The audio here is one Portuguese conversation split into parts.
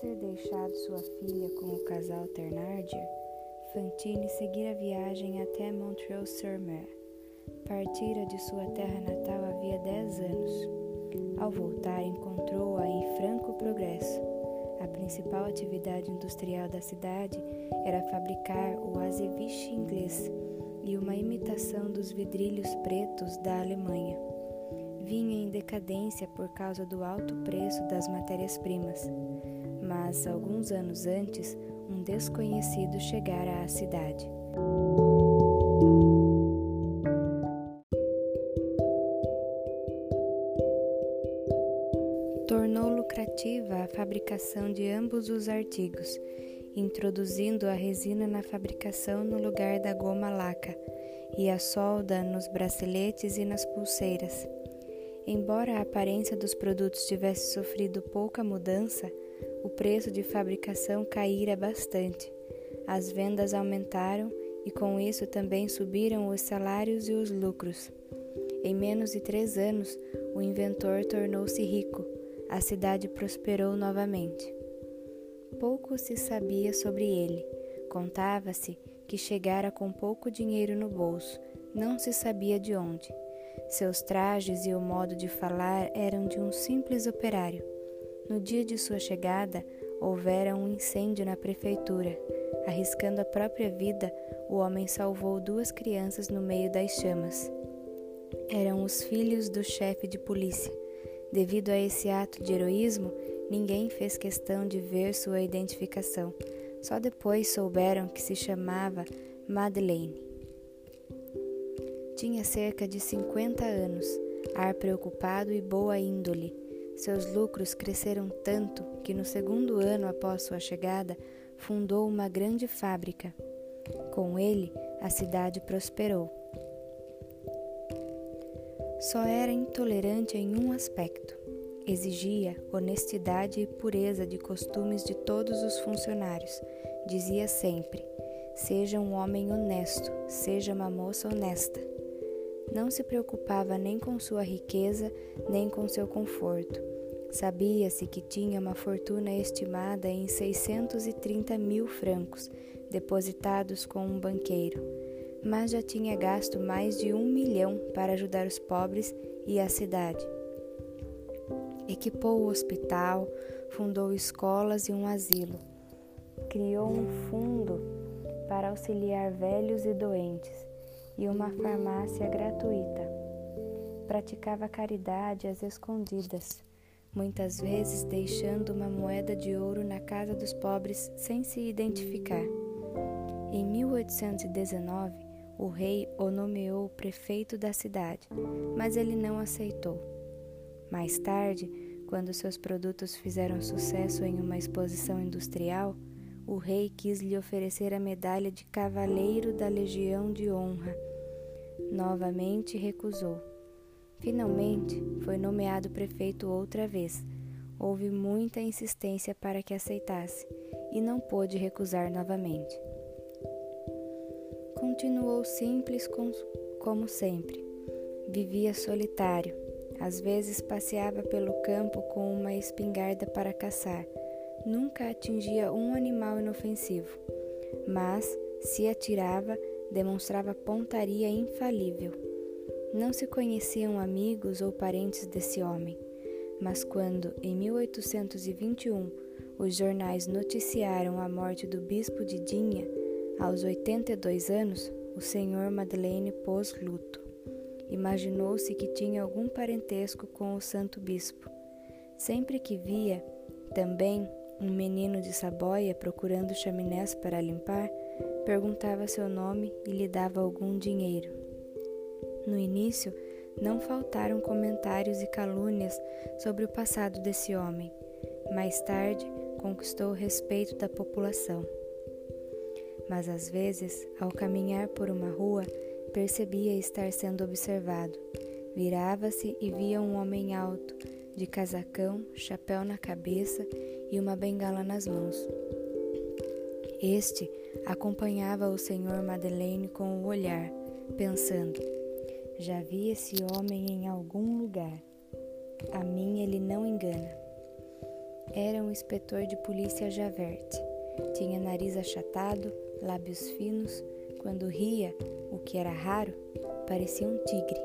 ter deixado sua filha com o casal Ternardier, Fantine seguira a viagem até Montreuil-sur-Mer. Partira de sua terra natal havia dez anos. Ao voltar, encontrou-a em franco progresso. A principal atividade industrial da cidade era fabricar o azeviche inglês e uma imitação dos vidrilhos pretos da Alemanha. Vinha em decadência por causa do alto preço das matérias-primas mas alguns anos antes, um desconhecido chegara à cidade. Tornou lucrativa a fabricação de ambos os artigos, introduzindo a resina na fabricação no lugar da goma laca e a solda nos braceletes e nas pulseiras. Embora a aparência dos produtos tivesse sofrido pouca mudança, o preço de fabricação caíra bastante. As vendas aumentaram e com isso também subiram os salários e os lucros. Em menos de três anos, o inventor tornou-se rico. A cidade prosperou novamente. Pouco se sabia sobre ele. Contava-se que chegara com pouco dinheiro no bolso, não se sabia de onde. Seus trajes e o modo de falar eram de um simples operário. No dia de sua chegada, houvera um incêndio na prefeitura. Arriscando a própria vida, o homem salvou duas crianças no meio das chamas. Eram os filhos do chefe de polícia. Devido a esse ato de heroísmo, ninguém fez questão de ver sua identificação. Só depois souberam que se chamava Madeleine. Tinha cerca de 50 anos, ar preocupado e boa índole seus lucros cresceram tanto que no segundo ano após sua chegada fundou uma grande fábrica. Com ele, a cidade prosperou. Só era intolerante em um aspecto. Exigia honestidade e pureza de costumes de todos os funcionários. Dizia sempre: seja um homem honesto, seja uma moça honesta. Não se preocupava nem com sua riqueza, nem com seu conforto. Sabia-se que tinha uma fortuna estimada em 630 mil francos, depositados com um banqueiro, mas já tinha gasto mais de um milhão para ajudar os pobres e a cidade. Equipou o hospital, fundou escolas e um asilo. Criou um fundo para auxiliar velhos e doentes e uma farmácia gratuita. Praticava caridade às escondidas, muitas vezes deixando uma moeda de ouro na casa dos pobres sem se identificar. Em 1819, o rei o nomeou prefeito da cidade, mas ele não aceitou. Mais tarde, quando seus produtos fizeram sucesso em uma exposição industrial, o rei quis lhe oferecer a medalha de Cavaleiro da Legião de Honra novamente recusou. Finalmente, foi nomeado prefeito outra vez. Houve muita insistência para que aceitasse e não pôde recusar novamente. Continuou simples como sempre. Vivia solitário. Às vezes passeava pelo campo com uma espingarda para caçar. Nunca atingia um animal inofensivo, mas, se atirava, demonstrava pontaria infalível. Não se conheciam amigos ou parentes desse homem, mas quando, em 1821, os jornais noticiaram a morte do bispo de Dinha, aos 82 anos, o senhor Madeleine pôs luto. Imaginou-se que tinha algum parentesco com o santo bispo. Sempre que via, também, um menino de Saboia procurando chaminés para limpar, perguntava seu nome e lhe dava algum dinheiro. No início, não faltaram comentários e calúnias sobre o passado desse homem. Mais tarde, conquistou o respeito da população. Mas às vezes, ao caminhar por uma rua, percebia estar sendo observado. Virava-se e via um homem alto, de casacão, chapéu na cabeça e uma bengala nas mãos. Este acompanhava o senhor Madeleine com o olhar, pensando: já vi esse homem em algum lugar. A mim ele não engana. Era um inspetor de polícia Javert. Tinha nariz achatado, lábios finos. Quando ria, o que era raro, parecia um tigre.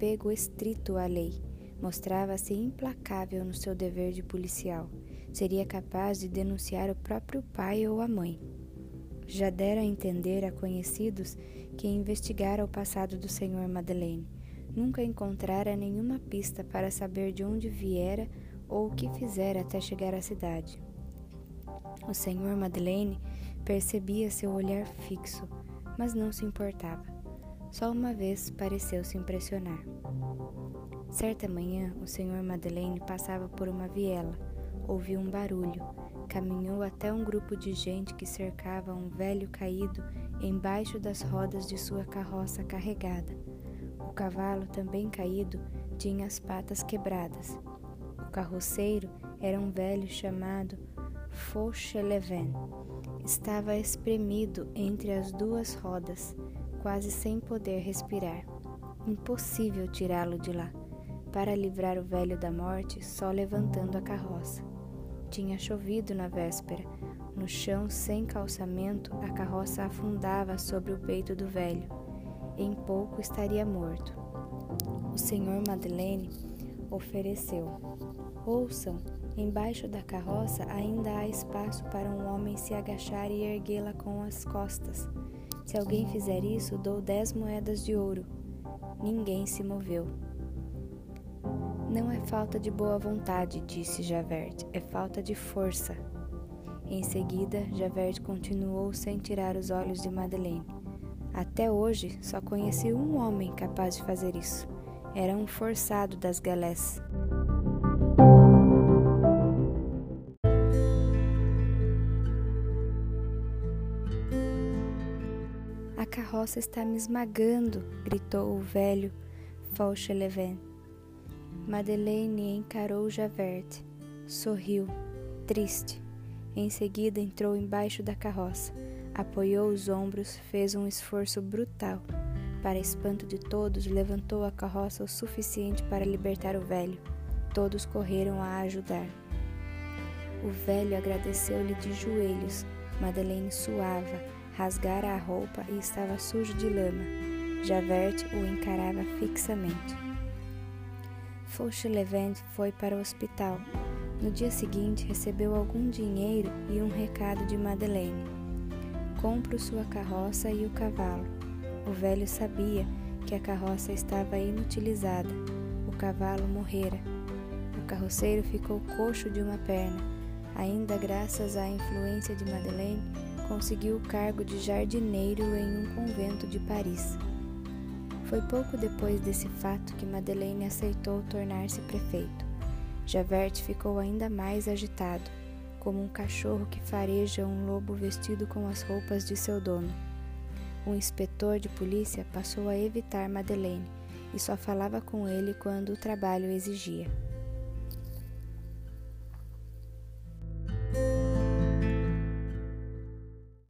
Apego estrito à lei. Mostrava-se implacável no seu dever de policial. Seria capaz de denunciar o próprio pai ou a mãe. Já dera a entender a conhecidos que investigara o passado do Sr. Madeleine. Nunca encontrara nenhuma pista para saber de onde viera ou o que fizera até chegar à cidade. O Sr. Madeleine percebia seu olhar fixo, mas não se importava. Só uma vez pareceu se impressionar. Certa manhã, o Sr. Madeleine passava por uma viela. Ouviu um barulho. Caminhou até um grupo de gente que cercava um velho caído embaixo das rodas de sua carroça carregada. O cavalo, também caído, tinha as patas quebradas. O carroceiro era um velho chamado Fauchelevent. Estava espremido entre as duas rodas quase sem poder respirar. Impossível tirá-lo de lá, para livrar o velho da morte só levantando a carroça. Tinha chovido na véspera. No chão sem calçamento, a carroça afundava sobre o peito do velho. Em pouco estaria morto. O senhor Madeleine ofereceu: Ouçam, embaixo da carroça ainda há espaço para um homem se agachar e erguê-la com as costas. Se alguém fizer isso, dou dez moedas de ouro. Ninguém se moveu. Não é falta de boa vontade, disse Javert, é falta de força. Em seguida, Javert continuou sem tirar os olhos de Madeleine. Até hoje, só conheci um homem capaz de fazer isso. Era um forçado das galés. Carroça está me esmagando, gritou o velho Fauchelevent. Madeleine encarou Javert. Sorriu, triste. Em seguida entrou embaixo da carroça, apoiou os ombros, fez um esforço brutal. Para espanto de todos, levantou a carroça o suficiente para libertar o velho. Todos correram a ajudar. O velho agradeceu-lhe de joelhos. Madeleine suava, rasgara a roupa e estava sujo de lama. Javert o encarava fixamente. Fauchelevent foi para o hospital. No dia seguinte, recebeu algum dinheiro e um recado de Madeleine. Compro sua carroça e o cavalo. O velho sabia que a carroça estava inutilizada. O cavalo morrera. O carroceiro ficou coxo de uma perna. Ainda graças à influência de Madeleine, conseguiu o cargo de jardineiro em um convento de Paris. Foi pouco depois desse fato que Madeleine aceitou tornar-se prefeito. Javert ficou ainda mais agitado, como um cachorro que fareja um lobo vestido com as roupas de seu dono. O inspetor de polícia passou a evitar Madeleine e só falava com ele quando o trabalho exigia.